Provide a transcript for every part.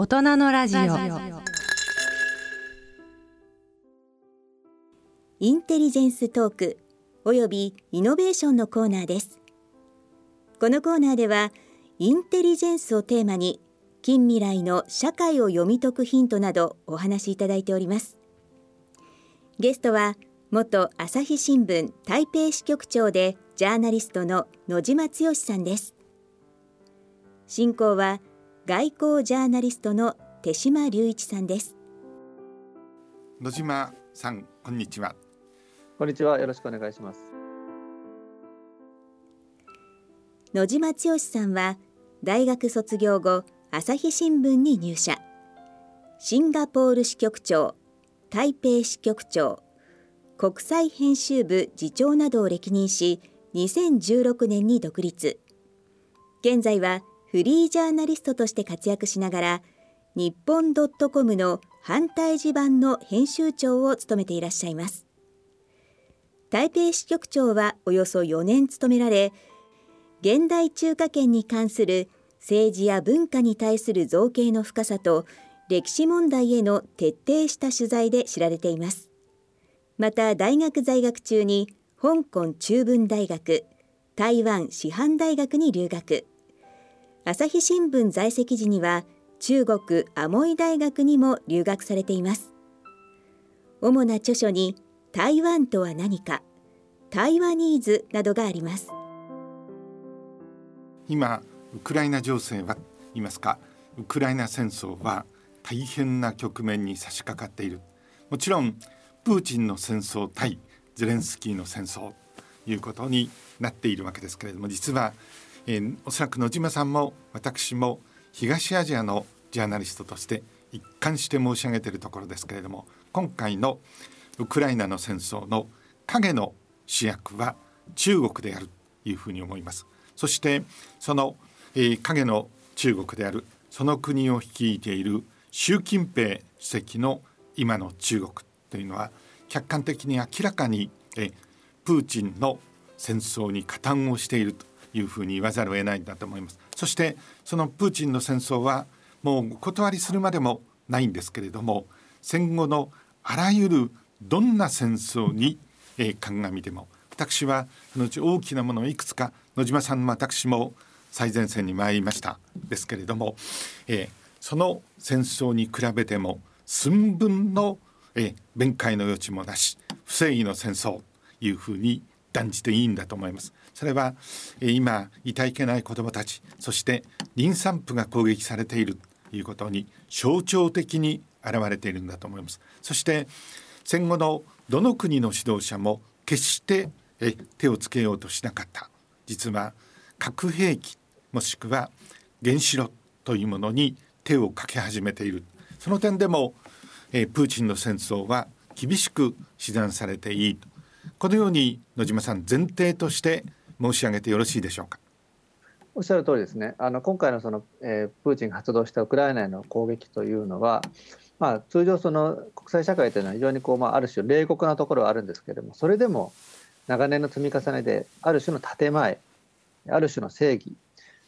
大人のラジオ。インテリジェンストークおよびイノベーションのコーナーです。このコーナーではインテリジェンスをテーマに近未来の社会を読み解くヒントなどお話しいただいております。ゲストは元朝日新聞台北支局長でジャーナリストの野島剛さんです。進行は外交ジャーナリストの手島隆一さんです。野島さんこんにちは。こんにちは。よろしくお願いします。野島剛さんは大学卒業後朝日新聞に入社。シンガポール支局長台北支局長国際編集部次長などを歴任し2016年に独立。現在はフリージャーナリストとして活躍しながら日本ドットコムの反対地版の編集長を務めていらっしゃいます。台北支局長はおよそ4年務められ現代中華圏に関する政治や文化に対する造形の深さと歴史問題への徹底した取材で知られています。また大学在学中に香港中文大学台湾師範大学に留学。朝日新聞在籍時には中国アモイ大学にも留学されています。主な著書に台湾とは何か台湾ニーズなどがあります。今ウクライナ情勢は言いますかウクライナ戦争は大変な局面に差し掛かっている。もちろんプーチンの戦争対ゼレンスキーの戦争ということになっているわけですけれども実はえー、おそらく野島さんも私も東アジアのジャーナリストとして一貫して申し上げているところですけれども今回のウクライナの戦争の影の主役は中国であるというふうに思います。そしてその、えー、影の中国であるその国を率いている習近平主席の今の中国というのは客観的に明らかにえプーチンの戦争に加担をしていると。いうふうに言わざるを得ないんだと思いますそしてそのプーチンの戦争はもうお断りするまでもないんですけれども戦後のあらゆるどんな戦争に、えー、鑑みても私はそのうち大きなものをいくつか野島さんも私も最前線に参りましたですけれども、えー、その戦争に比べても寸分の、えー、弁解の余地もなし不正義の戦争というふうに断じていいんだと思います。それは今いたいけない子どもたちそして妊産婦が攻撃されているということに象徴的に現れているんだと思います。そして戦後のどの国の指導者も決して手をつけようとしなかった。実は核兵器もしくは原子炉というものに手をかけ始めている。その点でもプーチンの戦争は厳しく指断されていい。とこのように野島さん前提として申し上げてよろしいでしょうか？おっしゃる通りですね。あの今回のその、えー、プーチンが発動したウクライナへの攻撃というのは、まあ、通常その国際社会というのは非常にこう、まあ、ある種冷酷なところはあるんですけれどもそれでも長年の積み重ねである種の建前ある種の正義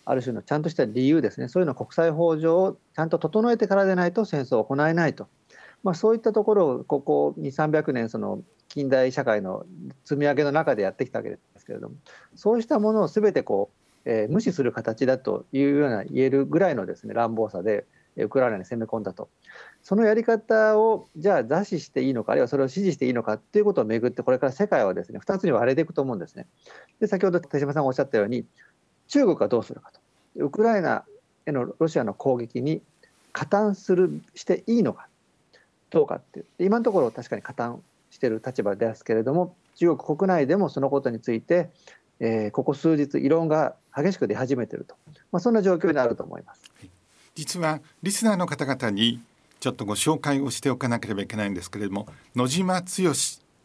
ある種のちゃんとした理由ですねそういうの国際法上をちゃんと整えてからでないと戦争を行えないと、まあ、そういったところをここ2300年その近代社会の積み上げの中でやってきたわけですけれどもそうしたものを全てこう、えー、無視する形だというような言えるぐらいのですね乱暴さでウクライナに攻め込んだと。そのやり方をじゃあ座視していいのかあるいはそれを支持していいのかっていうことをめぐってこれから世界はですね2つに割れていくと思うんですね。で先ほど手島さんがおっしゃったように中国はどうするかと。ウクライナへのロシアの攻撃に加担するしていいのかどうかっていう。今のところ確かに加担してる立場ですけれども中国国内でもそのことについて、えー、ここ数日異論が激しく出始めていると、まあ、そんな状況になると思います。実はリスナーの方々にちょっとご紹介をしておかなければいけないんですけれども野島剛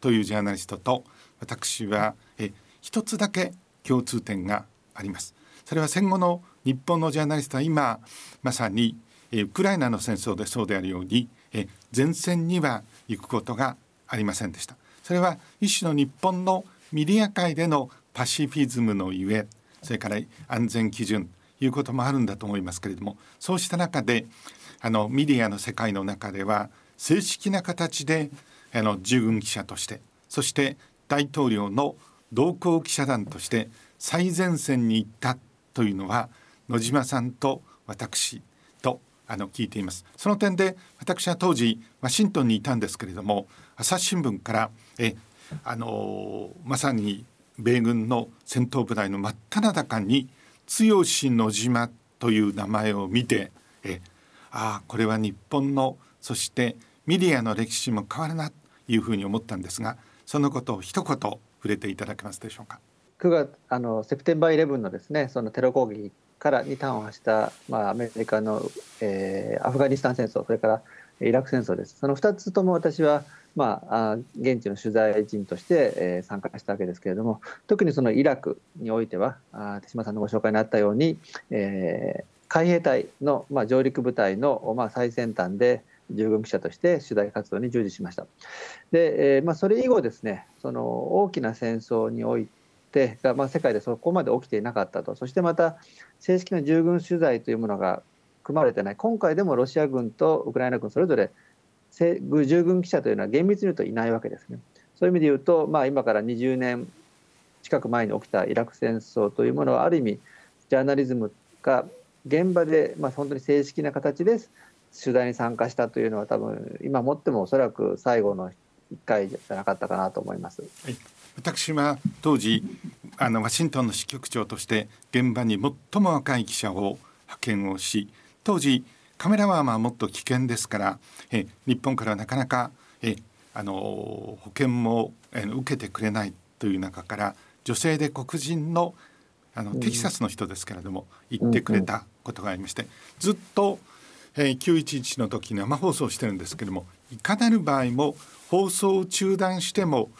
というジャーナリストと私はえ一つだけ共通点があります。それは戦後の日本のジャーナリストは今まさにえウクライナの戦争でそうであるようにえ前線には行くことがありませんでしたそれは一種の日本のメディア界でのパシフィズムのゆえそれから安全基準ということもあるんだと思いますけれどもそうした中であのメディアの世界の中では正式な形であの従軍記者としてそして大統領の同行記者団として最前線に行ったというのは野島さんと私とあの聞いています。その点で私は当時ワシントンにいたんですけれども朝日新聞からえあのまさに米軍の戦闘部隊の真っ只中に剛野島という名前を見てえああこれは日本のそしてメディアの歴史も変わるなというふうに思ったんですがそのことを一言触れていただけますでしょうか。9月あのセプテンバー11のですねそのテロ攻撃からに端を発した、まあ、アメリカの、えー、アフガニスタン戦争それからイラク戦争ですその2つとも私は、まあ、現地の取材人として、え、参加したわけですけれども特にそのイラクにおいてはあ手嶋さんのご紹介にあったように、えー、海兵隊の、まあ、上陸部隊の、まあ、最先端で従軍記者として取材活動に従事しました。で、えーまあ、それ以後ですねその大きな戦争においてが、まあ、世界でそこまで起きていなかったとそしてまた正式な従軍取材というものが組まれてない今回でもロシア軍とウクライナ軍それぞれ従軍記者というのは厳密に言うといないわけですね。そういう意味で言うと、まあ、今から20年近く前に起きたイラク戦争というものはある意味ジャーナリズムが現場で、まあ、本当に正式な形で取材に参加したというのは多分今もってもおそらく最後の1回じゃなかったかなと思います。はい私は当時あのワシントンの支局長として現場に最も若い記者を派遣をし当時カメラマンはもっと危険ですからえ日本からはなかなかえあの保険もえ受けてくれないという中から女性で黒人のあの、テキサスの人ですけれども言ってくれたことがありまして、ずっと、えー、911の時生放送してるんですけどもいかなる場合も放送を中断しても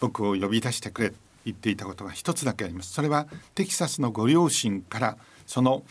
僕を呼び出してくれ言っていたことが一つだけあります。それはテキサスのご両親からその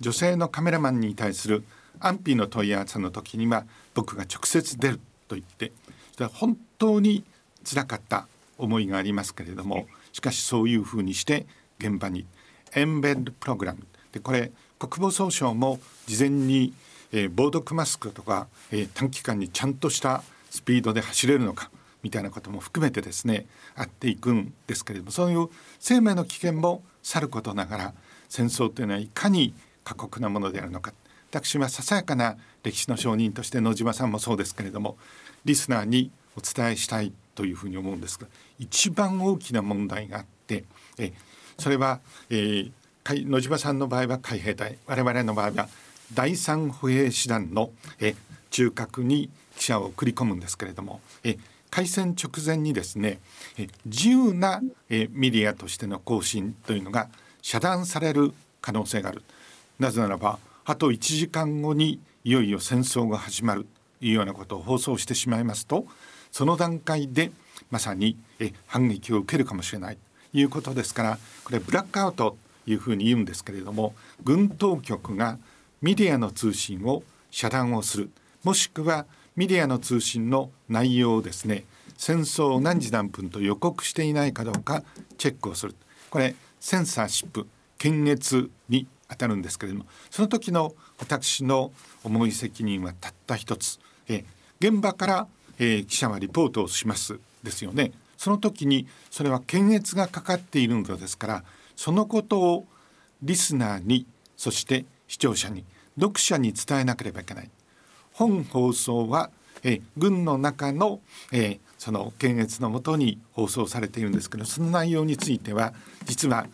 女性のカメラマンに対する安否の問い合わせの時には僕が直接出ると言ってそれは本当につらかった思いがありますけれどもしかしそういうふうにして現場にエンベッドプログラム。でこれ国防総省も事前に、えー、防毒マスクとか、え、短期間にちゃんとしたスピードで走れるのかみたいなことも含めてですねあっていくんですけれどもそういう生命の危険もさることながら戦争というのはいかに過酷なものであるのか。私はささやかな歴史の証人として野島さんもそうですけれどもリスナーにお伝えしたいというふうに思うんですが一番大きな問題があってえそれは、えー、野島さんの場合は海兵隊我々の場合は第三歩兵師団のえ中核に記者を送り込むんですけれどもえ開戦直前にですねえ自由なえメディアとしての更新というのが遮断される可能性がある。なぜならばあと1時間後にいよいよ戦争が始まる。というようなことを放送してしまいますとその段階でまさにえ反撃を受けるかもしれない。ということですからこれブラックアウトというふうに言うんですけれども軍当局がメディアの通信を遮断をする。もしくはメディアの通信の内容をですね戦争を何時何分と予告していないかどうかチェックをする。これセンサーシップ検閲に当たるんですけれどもその時の私の重い責任はたった一つ。え現場から、えー、記者はリポートをします。ですよね。その時にそれは検閲がかかっているのですからそのことをリスナーにそして視聴者に読者に伝えなければいけない。本放送は、え軍の中の、えその検閲のもとに放送されているんですけどその内容については実は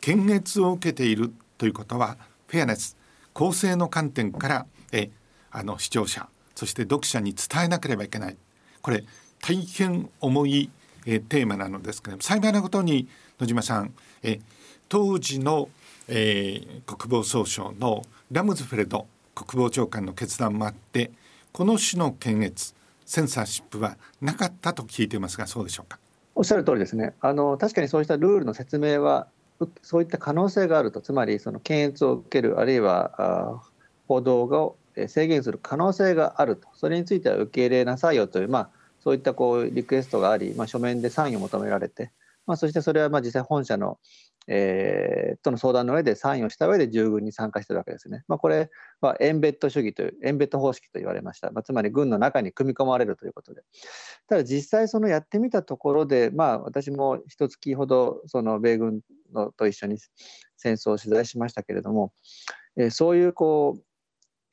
検閲を受けているということはフェアネス公正の観点からえあの視聴者そして読者に伝えなければいけない。これ大変重いえテーマなのですけど幸いなことに野島さんえ当時の、えー、国防総省のラムズフェルド国防長官の決断もあってこの種の検閲センサーシップはなかったと聞いていますがそうでしょうか？おっしゃる通りですね。あの確かにそうしたルールの説明はそういった可能性があるとつまりその検閲を受けるあるいは報道を制限する可能性があると。それについては受け入れなさいよという、まあ、そういったこうリクエストがあり、まあ、書面でサインを求められて、まあ、そしてそれはまあ実際本社のえー、との相談の上でサインをした上で従軍に参加してるわけですね。まあ、これはエンベッド主義というエンベッド方式と言われました、まあ、つまり軍の中に組み込まれるということで。ただ実際そのやってみたところで、まあ、私も一月ほどその米軍のと一緒に戦争を取材しましたけれども、えー、そういうこう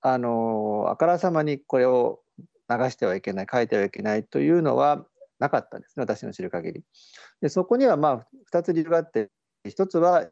あのあからさまにこれを流してはいけない書いてはいけないというのはなかったんですね私の知る限り。でそこにはまあ2つ理由があって一つは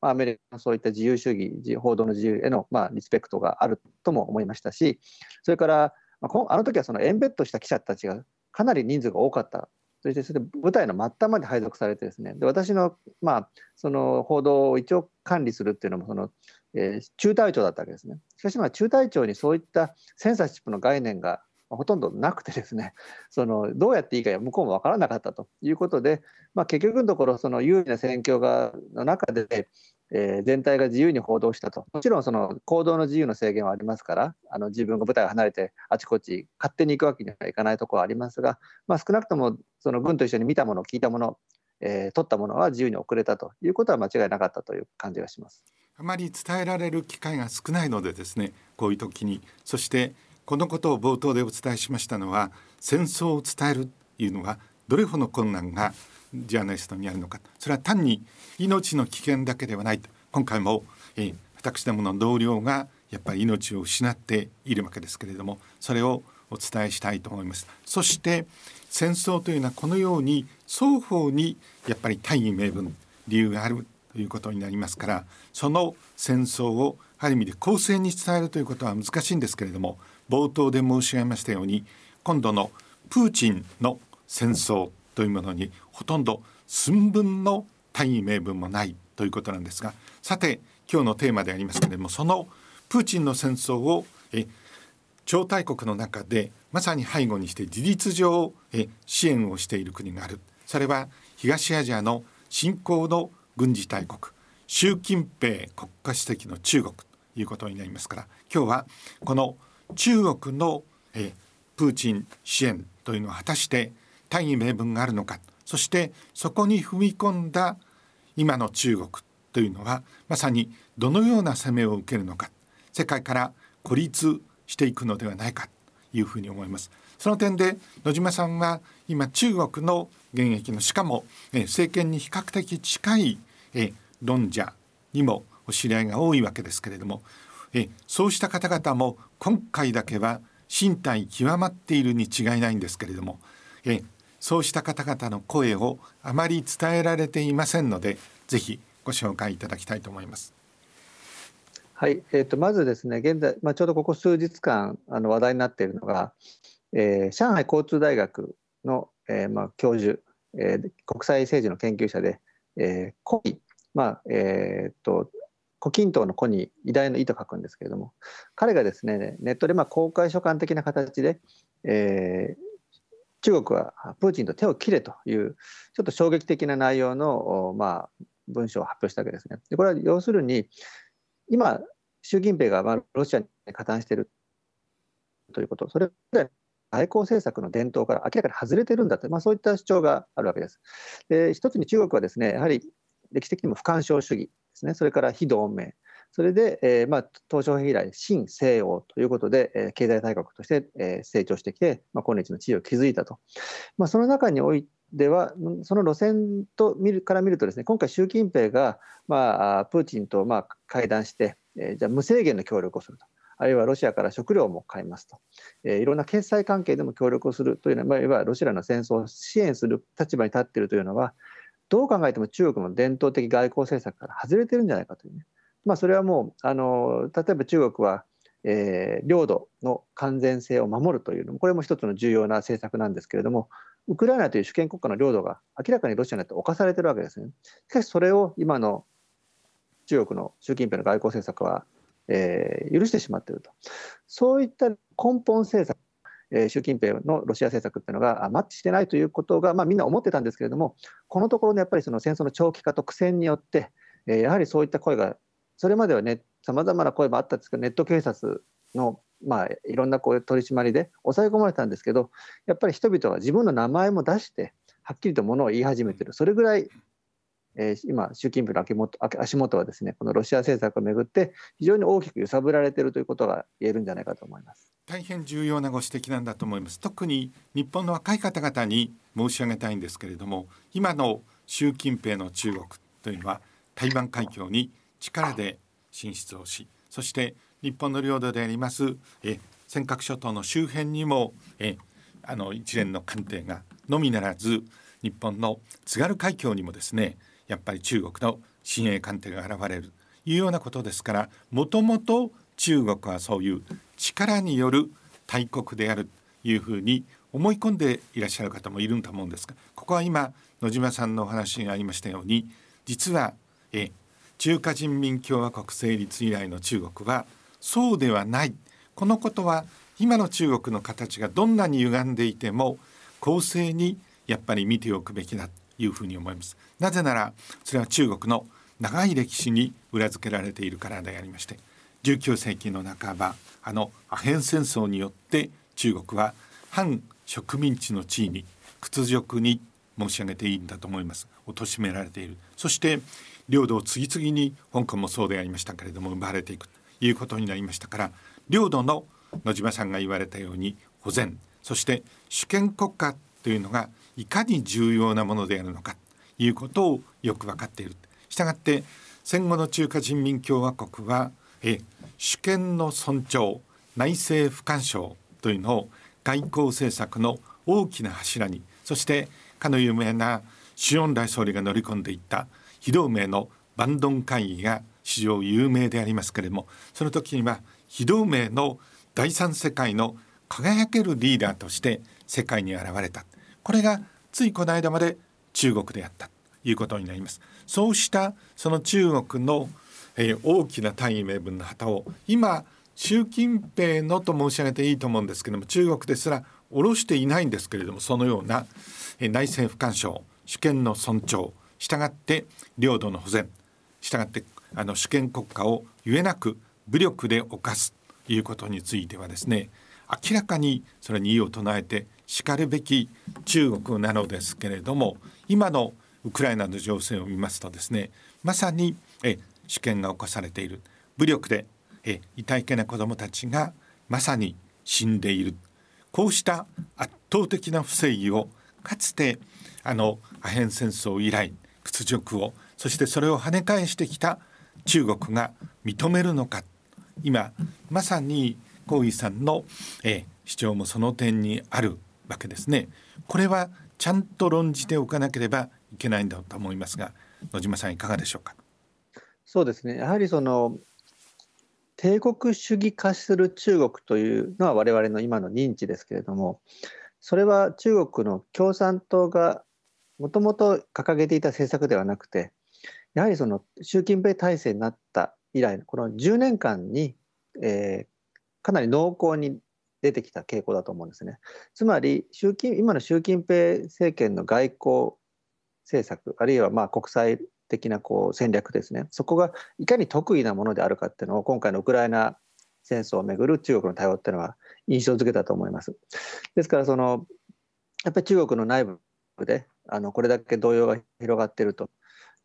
アメリカのそういった自由主義報道の自由へのまあリスペクトがあるとも思いましたしそれからあの時はそのエンベッドした記者たちがかなり人数が多かった。そしてそれで舞台の末端まで配属されてですね。で私の,、まあその報道を一応管理するっていうのもその、えー、中隊長だったわけですね。しかし中隊長にそういったセンサーシップの概念がほとんどなくてですね そのどうやっていいか向こうも分からなかったということで、まあ、結局のところその有利な戦況がの中で、えー、全体が自由に報道したともちろんその行動の自由の制限はありますからあの自分が部隊を離れてあちこち勝手に行くわけにはいかないところはありますが、まあ、少なくともその軍と一緒に見たもの聞いたもの、えー、取ったものは自由に送れたということは間違いなかったという感じがします。あまり伝えられる機会が少ないのでですねこういう時にそしてこのことを冒頭でお伝えしましたのは戦争を伝えるというのはどれほど困難がジャーナリストにあるのかそれは単に命の危険だけではないと。今回も、えー、私どもの同僚がやっぱり命を失っているわけですけれどもそれをお伝えしたいと思います。そして戦争というのはこのように双方にやっぱり大義名分理由があるということになりますからその戦争をある意味で公正に伝えるということは難しいんですけれども冒頭で申し上げましたように今度のプーチンの戦争というものにほとんど寸分の大義名分もないということなんですがさて今日のテーマでありますけれどもそのプーチンの戦争をえ超大国の中でまさに背後にして事実上え支援をしている国がある。それは東アジアの新興の軍事大国習近平国家主席の中国ということになりますから今日はこの中国の、えプーチン支援というのは果たして大義名分があるのか。そしてそこに踏み込んだ今の中国というのはまさにどのような攻めを受けるのか。世界から孤立していくのではないか。というふうに思います。その点で野島さんは今中国の現役のしかも、え政権に比較的近い、え論者にもお知り合いが多いわけですけれどもえそうした方々も今回だけは身体極まっているに違いないんですけれどもえそうした方々の声をあまり伝えられていませんのでぜひご紹介いただきたいと思います。はい、えー、とまずですね現在、まあ、ちょうどここ数日間あの話題になっているのが、えー、上海交通大学の、えーまあ、教授、えー、国際政治の研究者で、えー、コイ、まあえー、と胡錦涛の子に偉大の意と書くんですけれども彼がですねネットでまあ公開書簡的な形で、えー、中国はプーチンと手を切れというちょっと衝撃的な内容の、まあ、文章を発表したわけですね。でこれは要するに今習近平がまあロシアに加担しているということそれで外交政策の伝統から明らかに外れてるんだと、まあ、そういった主張があるわけです。で一つに中国はですねやはり歴史的にも不干渉主義ですね。それから非同盟。それで、えーまあ、東小平以来新西欧ということで、えー、経済大国として、えー、成長してきて、まあ、今日の地位を築いたと、まあ、その中においてはその路線と見るから見るとですね今回習近平が、まあ、プーチンとまあ会談して、えー、じゃ無制限の協力をすると。あるいはロシアから食料も買いますと、えー、いろんな決済関係でも協力をするというのは、まあ、いわゆるロシアの戦争を支援する立場に立っているというのは、どう考えても中国の伝統的外交政策から外れてるんじゃないかというね、まあ、それはもうあの例えば中国は、えー、領土の完全性を守るというのもこれも一つの重要な政策なんですけれどもウクライナという主権国家の領土が明らかにロシアによって侵されてるわけですね。しかしそれを今の中国の習近平の外交政策は、えー、許してしまっているとそういった根本政策え習近平のロシア政策っていうのがマッチしてないということが、まあ、みんな思ってたんですけれどもこのところのやっぱりその戦争の長期化と苦戦によって、えやはりそういった声がそれまではねさまざまな声もあったんですけどネット警察のまあ、いろんなこう取り締まりで抑え込まれたんですけどやっぱり人々は自分の名前も出してはっきりとものを言い始めてる。それぐらいえー、今、習近平の足元足元はですねこのロシア政策をめぐって非常に大きく揺さぶられているということが言えるんじゃないかと思います。大変重要なご指摘なんだと思います。特に日本の若い方々に申し上げたいんですけれども今の習近平の中国というのは台湾海峡に力で進出をしそして日本の領土でありますえ尖閣諸島の周辺にもえあの一連の艦艇がのみならず日本の津軽海峡にもですねやっぱり中国の親衛艦艇が現れる。というようなことですからもともと中国はそういう力による大国であるというふうに思い込んでいらっしゃる方もいると思うんですがここは今野島さんのお話がありましたように実はえ中華人民共和国成立以来の中国はそうではない。このことは今の中国の形がどんなに歪んでいても公正にやっぱり見ておくべきだ。というふうに思います。なぜならそれは中国の長い歴史に裏付けられているからでありまして19世紀の半ばあのアヘン戦争によって中国は反植民地の地位に屈辱に申し上げていいんだと思います。貶められている。そして領土を次々に香港もそうでありましたけれども奪われていくということになりましたから領土の野島さんが言われたように保全そして主権国家というのがいかに重要なものであるのかということをよく分かっている。したがって戦後の中華人民共和国はえ主権の尊重内政不干渉というのを外交政策の大きな柱にそしてかの有名な周恩来総理が乗り込んでいった非同盟のバンドン会議が史上有名でありますけれどもその時には非同盟の第三世界の輝けるリーダーとして世界に現れたこれがついこの間まで中国であったということになります。そうしたその中国の、えー、大きな大義名分の旗を今習近平のと申し上げていいと思うんですけども中国ですら下ろしていないんですけれどもそのような、えー、内政不干渉主権の尊重したがって領土の保全したがってあの主権国家をゆえなく武力で犯すということについてはですね明らかにそれに異を唱えてしかるべき中国なのですけれども今のウクライナの情勢を見ますとですねまさにえ主権が侵されている。武力でえ痛いけな子どもたちがまさに死んでいる。こうした圧倒的な不正義をかつてあのアヘン戦争以来屈辱をそしてそれを跳ね返してきた中国が認めるのか。今まさに高井さんの、え主張もその点にある。わけですね。これはちゃんと論じておかなければいけないんだと思いますが野島さんいかがでしょうか？そうですねやはりその帝国主義化する中国というのは我々の今の認知ですけれどもそれは中国の共産党がもともと掲げていた政策ではなくてやはりその習近平体制になった以来この10年間に、えー、かなり濃厚に出てきた傾向だと思うんですね。つまり習近今の習近平政権の外交政策あるいはまあ国際的なこう戦略ですねそこがいかに得意なものであるかっていうのを今回のウクライナ戦争をめぐる中国の対応っていうのは印象づけたと思います。ですからそのやっぱり中国の内部であのこれだけ動揺が広がっていると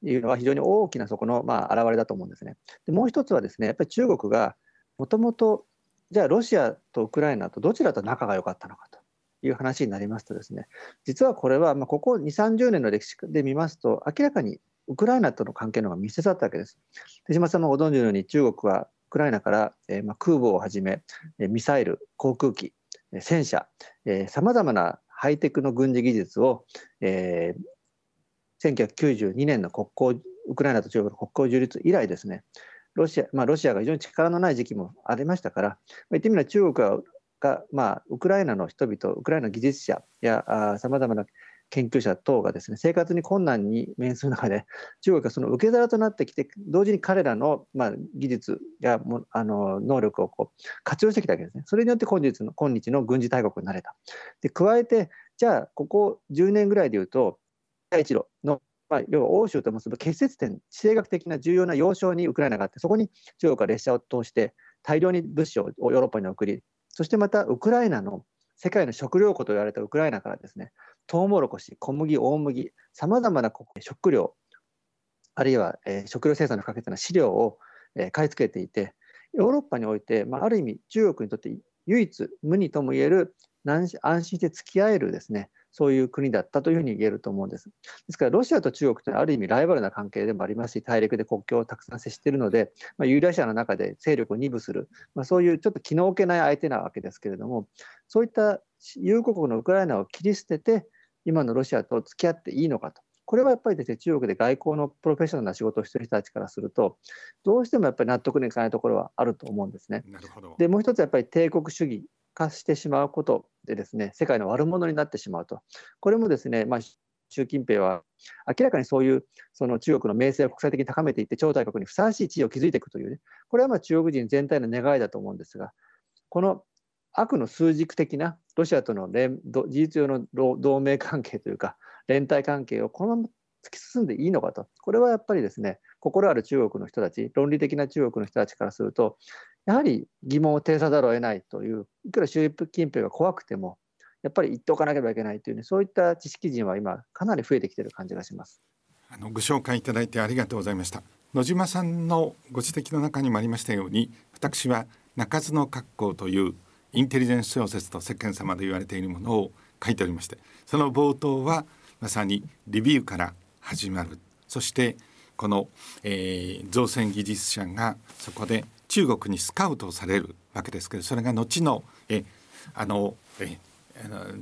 いうのは非常に大きなそこのまあ表れだと思うんですね。でもう一つはですねやっぱり中国がもともとじゃあロシアとウクライナとどちらと仲が良かったのかという話になりますとですね実はこれはまあここ2 3 0年の歴史で見ますと明らかにウクライナとの関係の方が密接だったわけです。手島さんもご存知のように中国はウクライナから、えま空母をはじめミサイル航空機戦車さまざまなハイテクの軍事技術を、えー、1992年の国交ウクライナと中国の国交樹立以来ですねロシア、まあ、ロシアが非常に力のない時期もありましたから、ま、言ってみれば中国が、まあ、ウクライナの人々、ウクライナの技術者やさまざまな研究者等がですね生活に困難に面する中で中国がその受け皿となってきて同時に彼らの、まあ、技術やもあの能力をこう活用してきたわけですね。それによって今日の今日の軍事大国になれた。で加えてじゃあここ10年ぐらいでいうと第一路のまあ、要は欧州と結ぶ結節点、地政学的な重要な要衝にウクライナがあって、そこに中国が列車を通して大量に物資をヨーロッパに送り、そしてまたウクライナの世界の食料庫と言われたウクライナからですね、トウモロコシ、小麦、大麦、さまざまな食料あるいは、えー、食料生産の不可欠な飼料を、えー、買い付けていてヨーロッパにおいて、まあ、ある意味中国にとって唯一無二ともいえる安心して付き合えるですねそういう国だったというふうに言えると思うんです。ですからロシアと中国というのはある意味ライバルな関係でもありますし大陸で国境をたくさん接しているので、まあ、ユーラシアの中で勢力を二分する、まあ、そういうちょっと気の置けない相手なわけですけれどもそういった友国のウクライナを切り捨てて今のロシアと付き合っていいのかと。これはやっぱりですね中国で外交のプロフェッショナルな仕事をしている人たちからするとどうしてもやっぱり納得のいかないところはあると思うんですね。でもう一つやっぱり帝国主義化してしまうことでですね世界の悪者になってしまうと。これもですね、まあ、習近平は明らかにそういうその中国の名声を国際的に高めていって超大国にふさわしい地位を築いていくというね。これはまあ中国人全体の願いだと思うんですがこの悪の数軸的なロシアとの連事実上の同盟関係というか連帯関係をこのまま突き進んでいいのかと。これはやっぱりですね心ある中国の人たち論理的な中国の人たちからするとやはり疑問を呈さざるを得ないといういくら習近平が怖くてもやっぱり言っておかなければいけないという、ね、そういった知識人は今かなり増えてきている感じがします。あのご紹介いただいてありがとうございました。野島さんのご指摘の中にもありましたように私は鳴かずの格好というインテリジェンス小説と世間様で言われているものを書いておりましてその冒頭はまさにレビューから始まるそしてこの、えー、造船技術者がそこで中国にスカウトされるわけですけどそれが後のえあのえ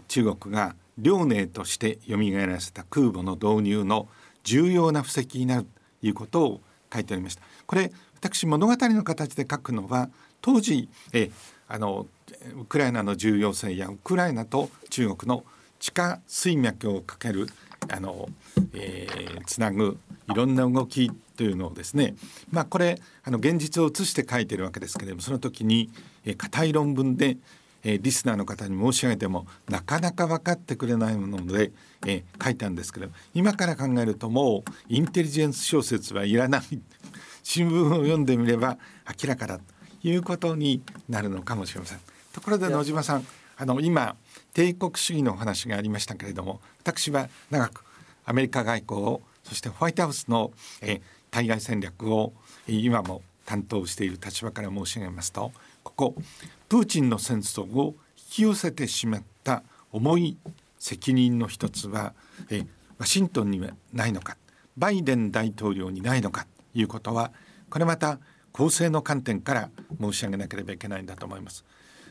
中国が遼寧として蘇らせた空母の導入の重要な布石になるということを書いておりました。これ私物語の形で書くのは当時えあのウクライナの重要性やウクライナと中国の地下水脈をかけるあの、えー、つなぐいろんな動きというのをですねまあこれあの現実を映して書いてるわけですけれどもその時に硬、えー、い論文で、えー、リスナーの方に申し上げてもなかなか分かってくれないもので、えー、書いたんですけど今から考えるともうインテリジェンス小説はいらない 新聞を読んでみれば明らかだということになるのかもしれません。ところで野島さんあの今帝国主義のお話がありましたけれども私は長くアメリカ外交をそしてホワイトハウスの、え対外戦略を今も担当している立場から申し上げますとここプーチンの戦争を引き寄せてしまった重い責任の一つはえワシントンにはないのかバイデン大統領にないのかということはこれまた公正の観点から申し上げなければいけないんだと思います。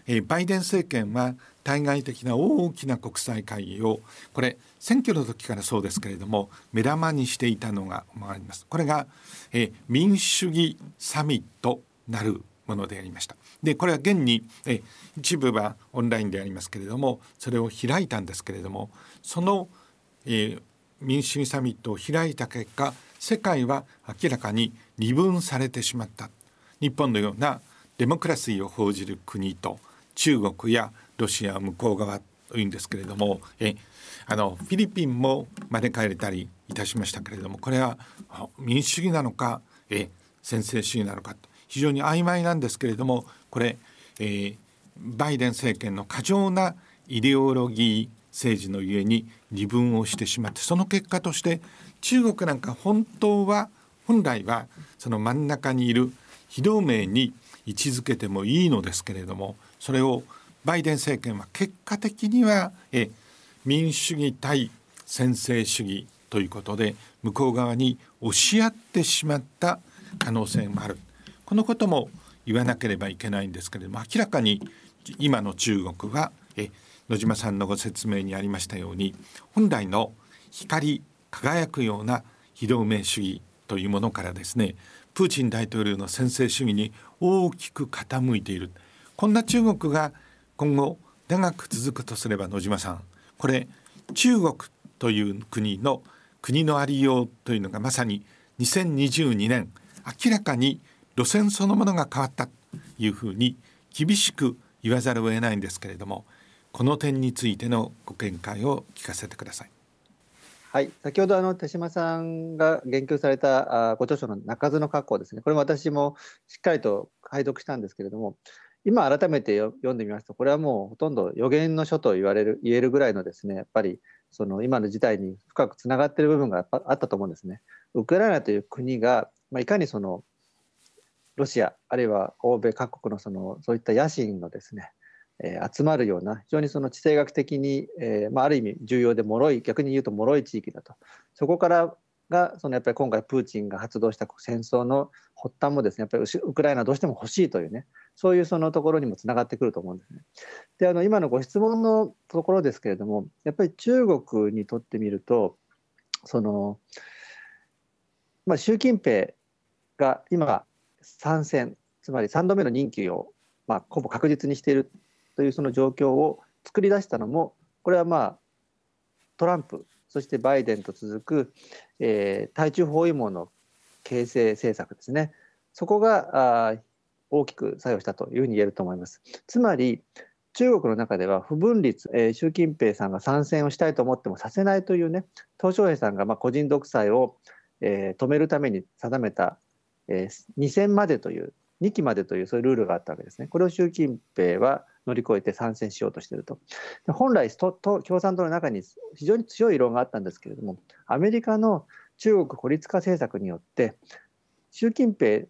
えバイデン政権は対外的な大きな国際会議をこれ選挙の時からそうですけれども目玉にしていたのがあります。これが、え民主主義サミットなるものでありました。でこれは現にえ一部はオンラインでありますけれどもそれを開いたんですけれどもその、え、民主主義サミットを開いた結果世界は明らかに二分されてしまった日本のようなデモクラシーを報じる国と中国やロシア向こう側というんですけれどもえあのフィリピンも招かれたりいたしましたけれどもこれは民主主義なのかえ専制主義なのか非常に曖昧なんですけれどもこれ、えー、バイデン政権の過剰なイデオロギー政治のゆえに二分をしてしまってその結果として中国なんか本当は本来はその真ん中にいる非同盟に位置づけてもいいのですけれどもそれをバイデン政権は結果的にはえ民主主義対専制主義ということで向こう側に押し合ってしまった可能性もある。このことも言わなければいけないんですけれども明らかに今の中国はえ野島さんのご説明にありましたように本来の光り輝くような非同盟主義というものからですねプーチン大統領の専制主義に大きく傾いている。こんな中国が今後長く続くとすれば野島さんこれ中国という国の国のありようというのがまさに2022年明らかに路線そのものが変わったというふうに厳しく言わざるを得ないんですけれどもこの点についてのご見解を聞かせてください。はい、先ほどあの手島さんが言及されたあご著書の「鳴かずの格好」ですねこれも私もしっかりと解読したんですけれども今改めて読んでみますとこれはもうほとんど予言の書と言われる言えるぐらいのですねやっぱりその今の事態に深くつながっている部分があったと思うんですね。ウクライナという国が、まあ、いかにそのロシアあるいは欧米各国のそのそういった野心のですね、えー、集まるような非常にその地政学的に、えーまあ、ある意味重要で脆い逆に言うと脆い地域だとそこからがそのやっぱり今回プーチンが発動した戦争の発端もですねやっぱりウクライナどうしても欲しいというねそういうそのところにもつながってくると思うんですね。であの今のご質問のところですけれどもやっぱり中国にとってみるとその、まあ、習近平が今参戦つまり3度目の任期を、まあ、ほぼ確実にしているというその状況を作り出したのもこれはまあトランプそしてバイデンと続く、えー、対中包囲網の形成政策ですねそこがあ大きく作用したというふうに言えると思います。つまり中国の中では不分立、えー、習近平さんが参戦をしたいと思ってもさせないというね鄧小平さんがまあ個人独裁を、えー、止めるために定めた、えー、2戦までという2期までというそういうルールがあったわけですね。これを習近平は乗り越えて参戦しようとしていると。本来と共産党の中に非常に強い異論があったんですけれどもアメリカの中国孤立化政策によって習近平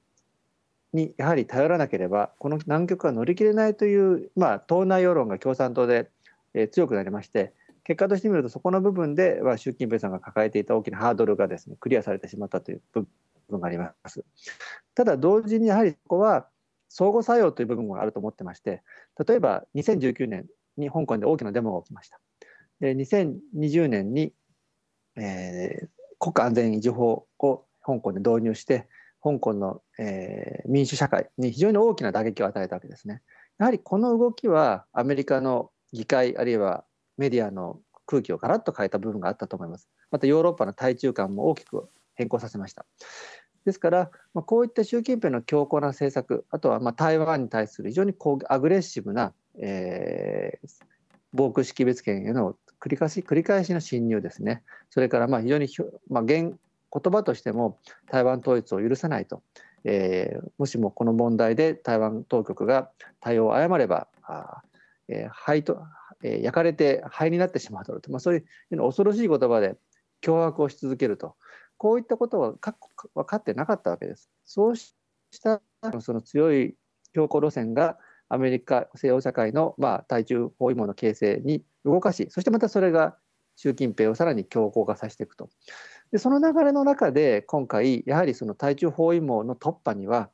にやはり頼らなければこの難局は乗り切れないという、まあ、党内世論が共産党で、え、強くなりまして結果としてみるとそこの部分では習近平さんが抱えていた大きなハードルがですねクリアされてしまったという分があります。ただ同時にやはりここは相互作用という部分があると思ってまして例えば2019年に香港で大きなデモが起きました。で2020年に、えー、国家安全維持法を香港で導入して香港の、えー、民主社会に非常に大きな打撃を与えたわけですね。やはりこの動きはアメリカの議会あるいはメディアの空気をガラッと変えた部分があったと思います。またヨーロッパの対中間も大きく変更させました。ですから、まあ、こういった習近平の強硬な政策、あとはまあ台湾に対する非常にこうアグレッシブな、えー、防空識別圏への繰り返し繰り返しの侵入ですね、それからまあ非常に、まあ、言葉としても台湾統一を許さないと、えー、もしもこの問題で台湾当局が対応を誤れば、あえー、灰とえ、焼かれて灰になってしまうだろうと、まあ、そういう恐ろしい言葉で脅迫をし続けると。こういったことは分かってなかったわけです。そうしたその強い強硬路線がアメリカ西洋社会の、まあ、対中包囲網の形成に動かしそしてまたそれが習近平をさらに強硬化させていくとでその流れの中で今回やはりその対中包囲網の突破には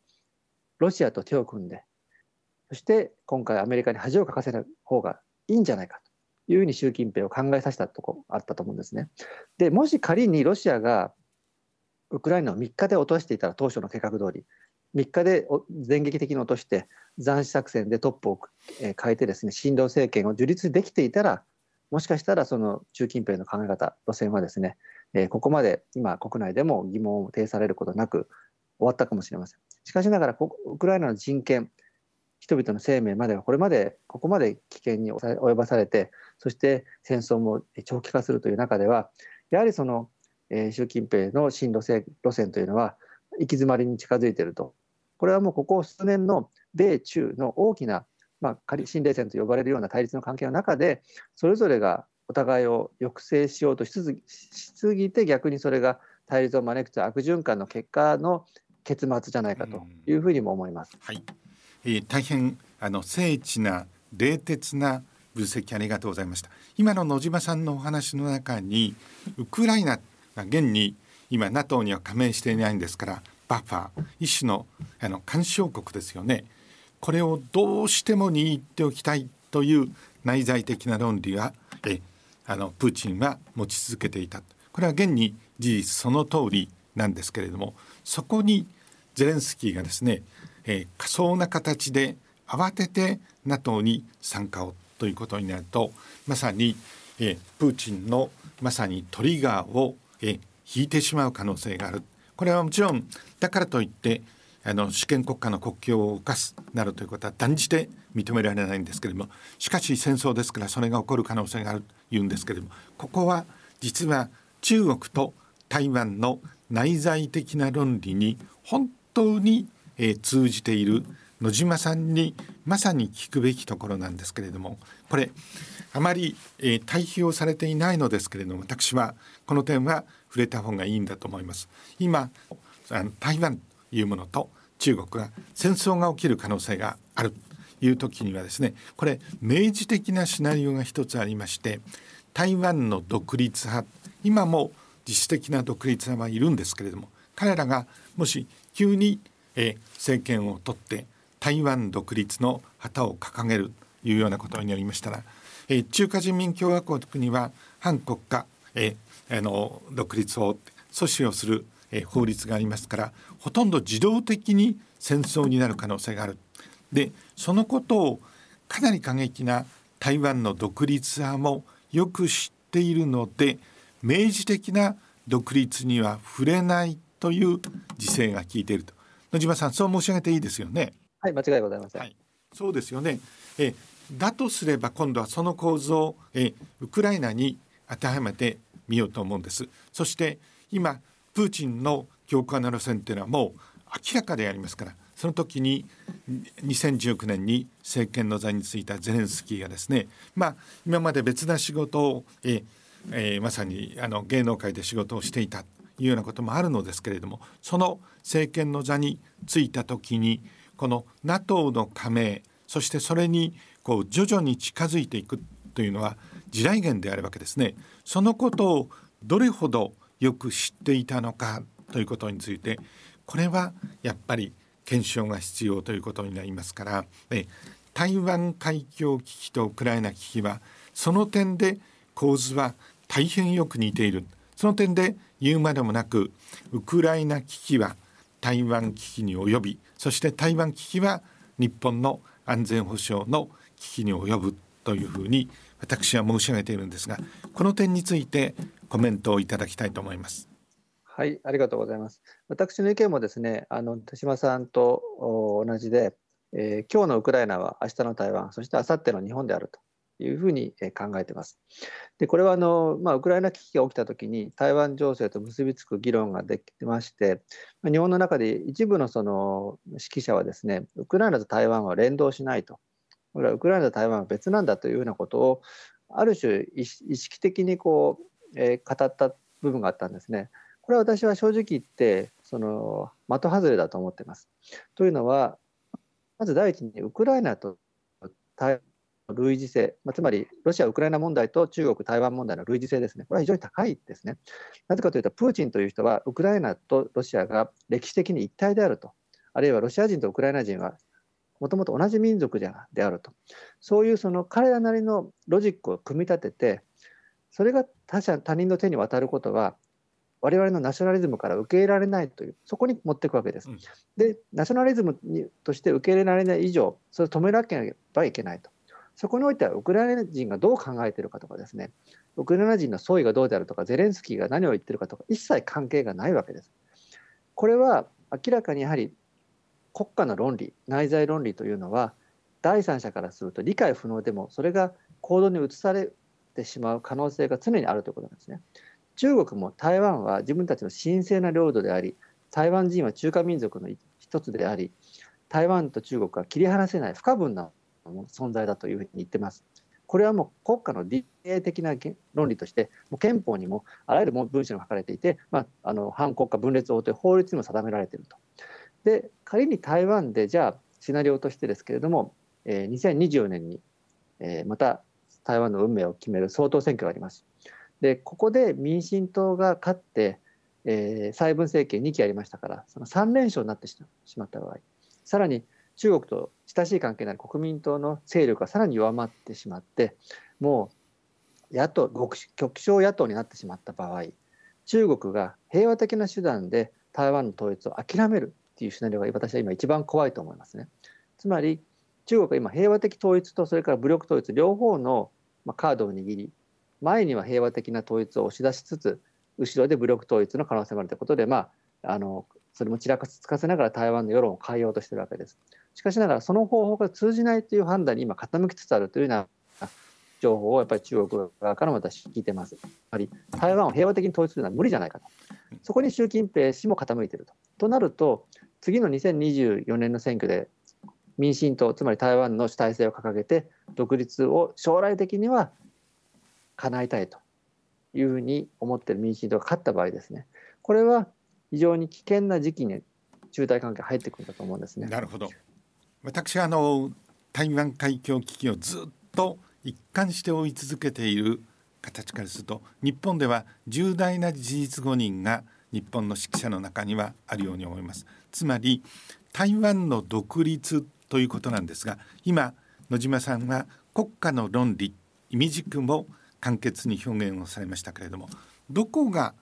ロシアと手を組んでそして今回アメリカに恥をかかせる方がいいんじゃないかというふうに習近平を考えさせたとこあったと思うんですね。でもし仮にロシアがウクライナを3日で落としていたら当初の計画通り3日で電撃的に落として斬首作戦でトップを変えてですね親ロ政権を樹立できていたらもしかしたらその習近平の考え方路線はですね、えここまで今国内でも疑問を呈されることなく終わったかもしれません。しかしながらウクライナの人権人々の生命まではこれまでここまで危険に及ばされてそして戦争も長期化するという中ではやはりそのえー、習近平の新路線路線というのは行き詰まりに近づいていると。これはもうここ数年の米中の大きな、まあ、仮新冷戦と呼ばれるような対立の関係の中でそれぞれがお互いを抑制しようとしすぎて逆にそれが対立を招くという悪循環の結果の結末じゃないかというふうにも思います。はい、えー、大変あの精緻な冷徹な分析ありがとうございました。今の野島さんのお話の中にウクライナ現に今 NATO には加盟していないんですからバッファー一種のあの干渉国ですよね。これをどうしても握っておきたいという内在的な論理はえあのプーチンは持ち続けていたこれは現に事実その通りなんですけれどもそこにゼレンスキーがですね、えー、仮想な形で慌てて NATO に参加をということになるとまさに、えー、プーチンのまさにトリガーをえ引いてしまう可能性がある。これはもちろんだからといってあの主権国家の国境を犯すなるということは断じて認められないんですけれどもしかし戦争ですからそれが起こる可能性があるというんですけれどもここは実は中国と台湾の内在的な論理に本当に、え、通じている野島さんにまさに聞くべきところなんですけれどもこれあまり、えー、対比をされていないのですけれども私はこの点は触れた方がいいんだと思います。今あの台湾というものと中国が戦争が起きる可能性があるという時にはですねこれ明示的なシナリオが一つありまして台湾の独立派今も自主的な独立派はいるんですけれども彼らがもし急に、え政権を取って台湾独立の旗を掲げるというようなことになりましたら、え中華人民共和国には反国家、えあの独立を阻止をする、え法律がありますからほとんど自動的に戦争になる可能性がある。でそのことをかなり過激な台湾の独立派もよく知っているので明示的な独立には触れないという時勢が効いていると野島さんそう申し上げていいですよね？はい間違いございません、はい、そうですよね。えだとすれば今度はその構造をえウクライナに当てはめてみようと思うんです。そして今プーチンの強硬な路線っていうのはもう明らかでありますからその時に2019年に政権の座についたゼレンスキーがですねまあ今まで別な仕事をええー、まさにあの芸能界で仕事をしていたというようなこともあるのですけれどもその政権の座についた時にこの NATO の加盟そしてそれにこう徐々に近づいていくというのは地雷原であるわけですね。そのことをどれほどよく知っていたのかということについてこれはやっぱり検証が必要ということになりますから台湾海峡危機とウクライナ危機はその点で構図は大変よく似ているその点で言うまでもなくウクライナ危機は台湾危機に及びそして台湾危機は日本の安全保障の危機に及ぶというふうに私は申し上げているんですがこの点についてコメントをいただきたいと思います。はい、ありがとうございます。私の意見もですね、あの手島さんと同じで、えー、今日のウクライナは明日の台湾、そして明後日の日本であるというふうに考えてます。でこれはあの、まあ、ウクライナ危機が起きたときに台湾情勢と結びつく議論ができてまして、ま、日本の中で一部のその指揮者はですねウクライナと台湾は連動しないとこれはウクライナと台湾は別なんだというようなことをある種意識的にこう、えー、語った部分があったんですね。これは私は正直言ってその的外れだと思っています。というのはまず第一にウクライナと台湾類似性、まあ、つまりロシア・ウクライナ問題と中国・台湾問題の類似性ですね、これは非常に高いですね。なぜかというと、プーチンという人はウクライナとロシアが歴史的に一体であると、あるいはロシア人とウクライナ人はもともと同じ民族であると、そういうその彼らなりのロジックを組み立てて、それが他者他人の手に渡ることは、我々のナショナリズムから受け入れられないという、そこに持っていくわけです。で、ナショナリズムにとして受け入れられない以上、それを止めなければいけないと。そこにおいてはウクライナ人がどう考えているかとかですねウクライナ人の総意がどうであるとかゼレンスキーが何を言ってるかとか一切関係がないわけです。これは明らかにやはり国家の論理内在論理というのは第三者からすると理解不能でもそれが行動に移されてしまう可能性が常にあるということなんですね。中国も台湾は自分たちの神聖な領土であり台湾人は中華民族の一つであり台湾と中国は切り離せない不可分な存在だというふうに言ってます。これはもう国家の DNA 的な論理としてもう憲法にもあらゆる文章が書かれていて、まあ、あの反国家分裂法という法律にも定められていると。で仮に台湾でじゃあシナリオとしてですけれども、えー、2024年に、えー、また台湾の運命を決める総統選挙があります。でここで民進党が勝って、えー、蔡文政権2期ありましたからその3連勝になってしまった場合さらに中国と親しい関係になる国民党の勢力がさらに弱まってしまってもう野党極小野党になってしまった場合中国が平和的な手段で台湾の統一を諦めるっていうシナリオが私は今一番怖いと思いますね。つまり中国は今平和的統一とそれから武力統一両方のカードを握り前には平和的な統一を押し出しつつ後ろで武力統一の可能性もあるということで、まあ、あのそれもちらかつかせながら台湾の世論を変えようとしているわけです。しかしながらその方法が通じないという判断に今傾きつつあるというような情報をやっぱり中国側からも私聞いてます。やはり台湾を平和的に統一するのは無理じゃないかと。そこに習近平氏も傾いていると。となると次の2024年の選挙で民進党つまり台湾の主体性を掲げて独立を将来的には叶えたいというふうに思っている民進党が勝った場合ですねこれは非常に危険な時期に中台関係入ってくるんだと思うんですね。なるほど私はあの台湾海峡危機をずっと一貫して追い続けている形からすると日本では重大な事実誤認が日本の指揮者の中にはあるように思います。つまり台湾の独立ということなんですが今野島さんは国家の論理意味軸も簡潔に表現をされましたけれどもどこが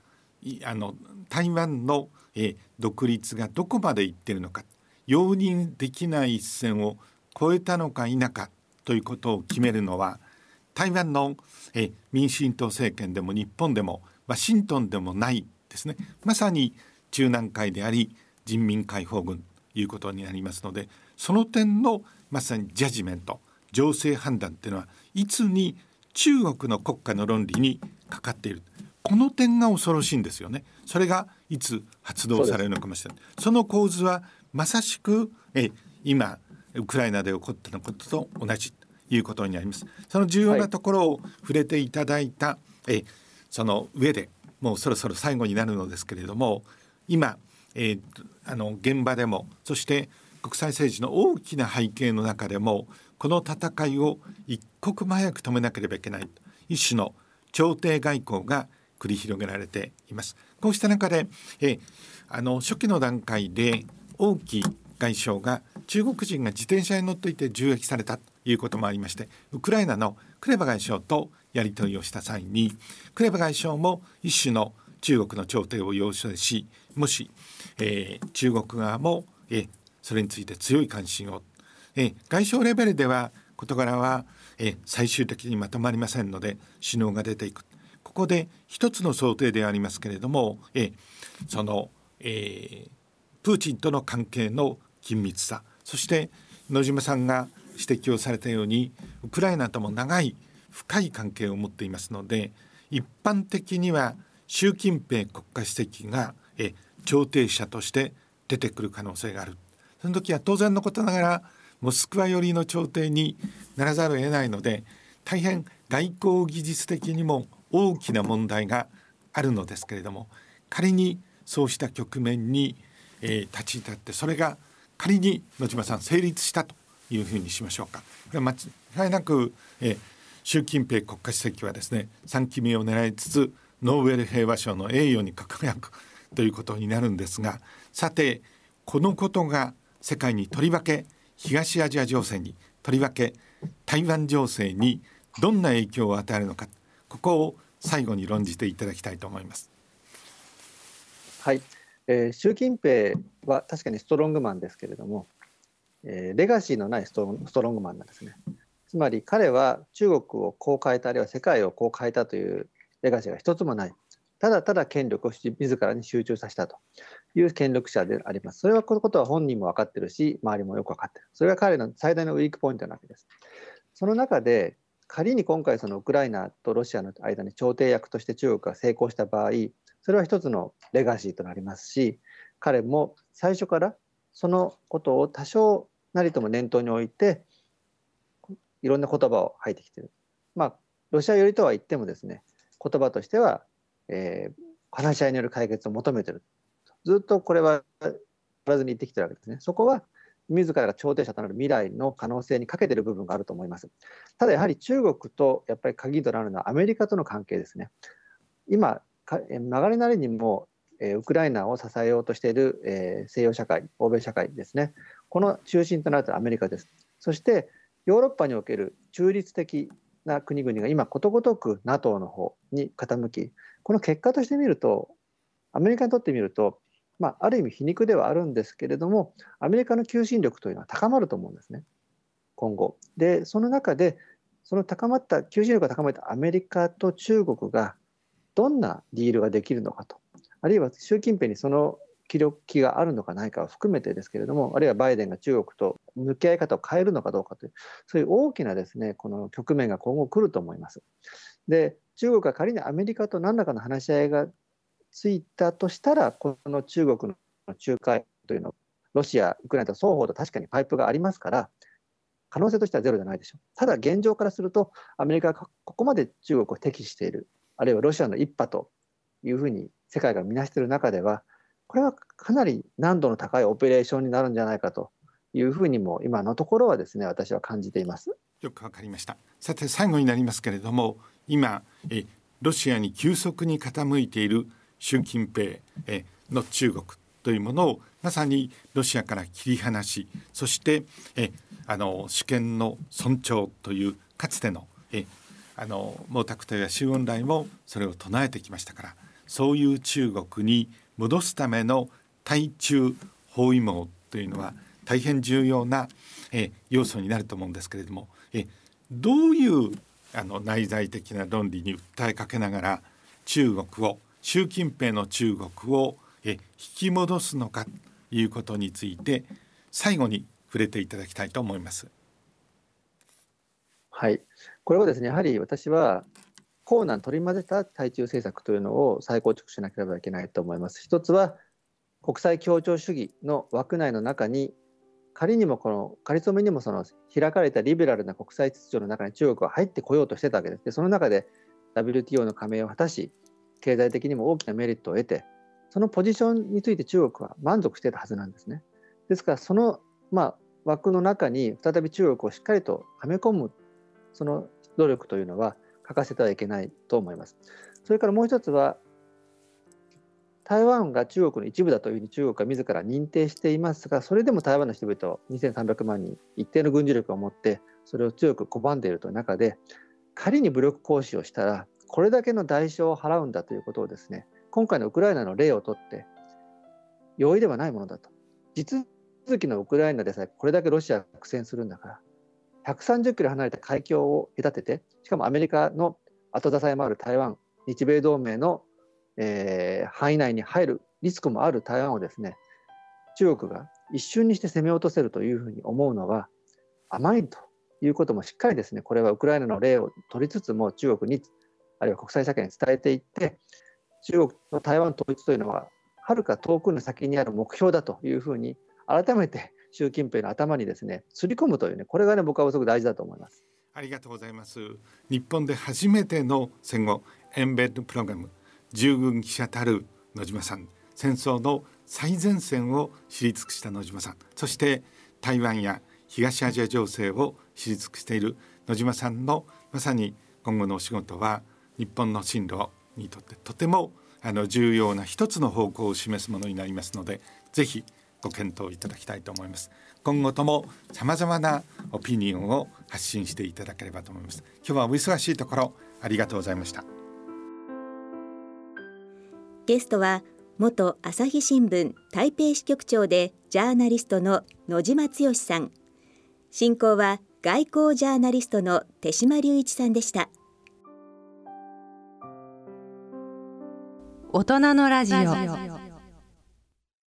あの台湾の、え独立がどこまでいってるのか容認できない一線を越えたのか否かということを決めるのは台湾のえ民進党政権でも日本でもワシントンでもないですね。まさに中南海であり人民解放軍ということになりますのでその点のまさにジャジメント情勢判断っていうのはいつに中国の国家の論理にかかっている。この点が恐ろしいんですよね。それがいつ発動されるのかもしれない。その構図はまさしくえ今ウクライナで起こったことと同じということになりますその重要なところを触れていただいた、はい、えその上でもうそろそろ最後になるのですけれども今、えー、あの現場でもそして国際政治の大きな背景の中でもこの戦いを一刻も早く止めなければいけない一種の調停外交が繰り広げられています。こうした中で、えあの初期の段階で王毅外相が中国人が自転車に乗っていて銃撃されたということもありましてウクライナのクレバ外相とやり取りをした際にクレバ外相も一種の中国の調停を要請しもし、えー、中国側も、えー、それについて強い関心を、えー、外相レベルでは事柄は、え、最終的にまとまりませんので首脳が出ていく。ここで一つの想定でありますけれども、え、その、えー、プーチンとの関係の緊密さそして野島さんが指摘をされたようにウクライナとも長い深い関係を持っていますので一般的には習近平国家主席がえ調停者として出てくる可能性がある。その時は当然のことながらモスクワ寄りの調停にならざるを得ないので大変外交技術的にも大きな問題があるのですけれども仮にそうした局面に、えー、立ち至ってそれが仮に野島さん成立したというふうにしましょうか。間違いなく、えー、習近平国家主席はですね3期目を狙いつつノーベル平和賞の栄誉に輝くということになるんですがさてこのことが世界にとりわけ東アジア情勢にとりわけ台湾情勢にどんな影響を与えるのかここを最後に論じていただきたいと思います。はい、えー、習近平は確かにストロングマンですけれども、えー、レガシーのないストロングマンなんですね。つまり彼は中国をこう変えたあるいは世界をこう変えたというレガシーが一つもない。ただただ権力を自らに集中させたという権力者であります。それはこのことは本人も分かってるし、周りもよく分かってる。それが彼の最大のウィークポイントなわけです。その中で、仮に今回そのウクライナとロシアの間に調停役として中国が成功した場合、それは一つのレガシーとなりますし、彼も最初からそのことを多少なりとも念頭に置いて、いろんな言葉を吐いてきてる。まあ、ロシア寄りとは言ってもですね、言葉としては、えー、話し合いによる解決を求めてる。ずっとこれは変わらずに言ってきてるわけですね。そこは自らが調停者となる未来の可能性に欠けてる部分があると思います。ただやはり中国とやっぱり鍵となるのはアメリカとの関係ですね。今、曲がりなりにもえウクライナを支えようとしている、え西洋社会、欧米社会ですね、この中心となるアメリカです。そしてヨーロッパにおける中立的な国々が今ことごとく NATO の方に傾きこの結果として見るとアメリカにとってみると、まあ、ある意味皮肉ではあるんですけれどもアメリカの求心力というのは高まると思うんですね今後。でその中でその高まった求心力が高まったアメリカと中国がどんなディールができるのかと。あるいは習近平にその気力があるのかないかを含めてですけれども、あるいはバイデンが中国と向き合い方を変えるのかどうかという、そういう大きなですね、この局面が今後来ると思います。で、中国が仮にアメリカと何らかの話し合いがついたとしたら、この中国の仲介というのロシアウクライナと双方と確かにパイプがありますから可能性としてはゼロじゃないでしょう。ただ現状からするとアメリカがここまで中国を敵視している。あるいはロシアの一派というふうに世界が見なしている中ではこれはかなり難度の高いオペレーションになるんじゃないかというふうにも今のところはですね私は感じています。よくわかりました。さて最後になりますけれども今えロシアに急速に傾いている習近平えの中国というものをまさにロシアから切り離しそしてえあの主権の尊重というかつてのえあの毛沢東や周恩来もそれを唱えてきましたからそういう中国に戻すための対中包囲網というのは大変重要なえ要素になると思うんですけれどもえどういうあの内在的な論理に訴えかけながら中国を習近平の中国をえ引き戻すのかということについて最後に触れていただきたいと思います。はい、これはですねやはり私はコーナー取り混ぜた対中政策というのを再構築しなければいけないと思います。一つは国際協調主義の枠内の中に仮にもこの仮初めにもその開かれたリベラルな国際秩序の中に中国は入ってこようとしてたわけです。でその中で WTO の加盟を果たし経済的にも大きなメリットを得てそのポジションについて中国は満足してたはずなんですね。ですからその、まあ、枠の中に再び中国をしっかりとはめ込むその努力というのは欠かせてはいけないと思います。それからもう一つは台湾が中国の一部だというふうに中国が自ら認定していますがそれでも台湾の人々2300万人一定の軍事力を持ってそれを強く拒んでいるという中で仮に武力行使をしたらこれだけの代償を払うんだということをですね今回のウクライナの例をとって容易ではないものだと地続きのウクライナでさえこれだけロシアが苦戦するんだから130キロ離れた海峡を隔ててしかもアメリカの後支えもある台湾日米同盟のえー、範囲内に入るリスクもある台湾をですね中国が一瞬にして攻め落とせるというふうに思うのは甘いということもしっかりですねこれはウクライナの例を取りつつも中国にあるいは国際社会に伝えていって中国の台湾統一というのははるか遠くの先にある目標だというふうに改めて習近平の頭にですねすり込むというねこれがね僕はすごく大事だと思います。ありがとうございます。日本で初めての戦後エンベッドプログラム従軍記者たる野島さん戦争の最前線を知り尽くした野島さんそして台湾や東アジア情勢を知り尽くしている野島さんのまさに今後のお仕事は日本の進路にとってとてもあの重要な一つの方向を示すものになりますのでぜひご検討いただきたいと思います。今後とも様々なオピニオンを発信していただければと思います。今日はお忙しいところありがとうございました。ゲストは元朝日新聞台北支局長でジャーナリストの野島剛さん。進行は外交ジャーナリストの手島隆一さんでした。大人のラジオ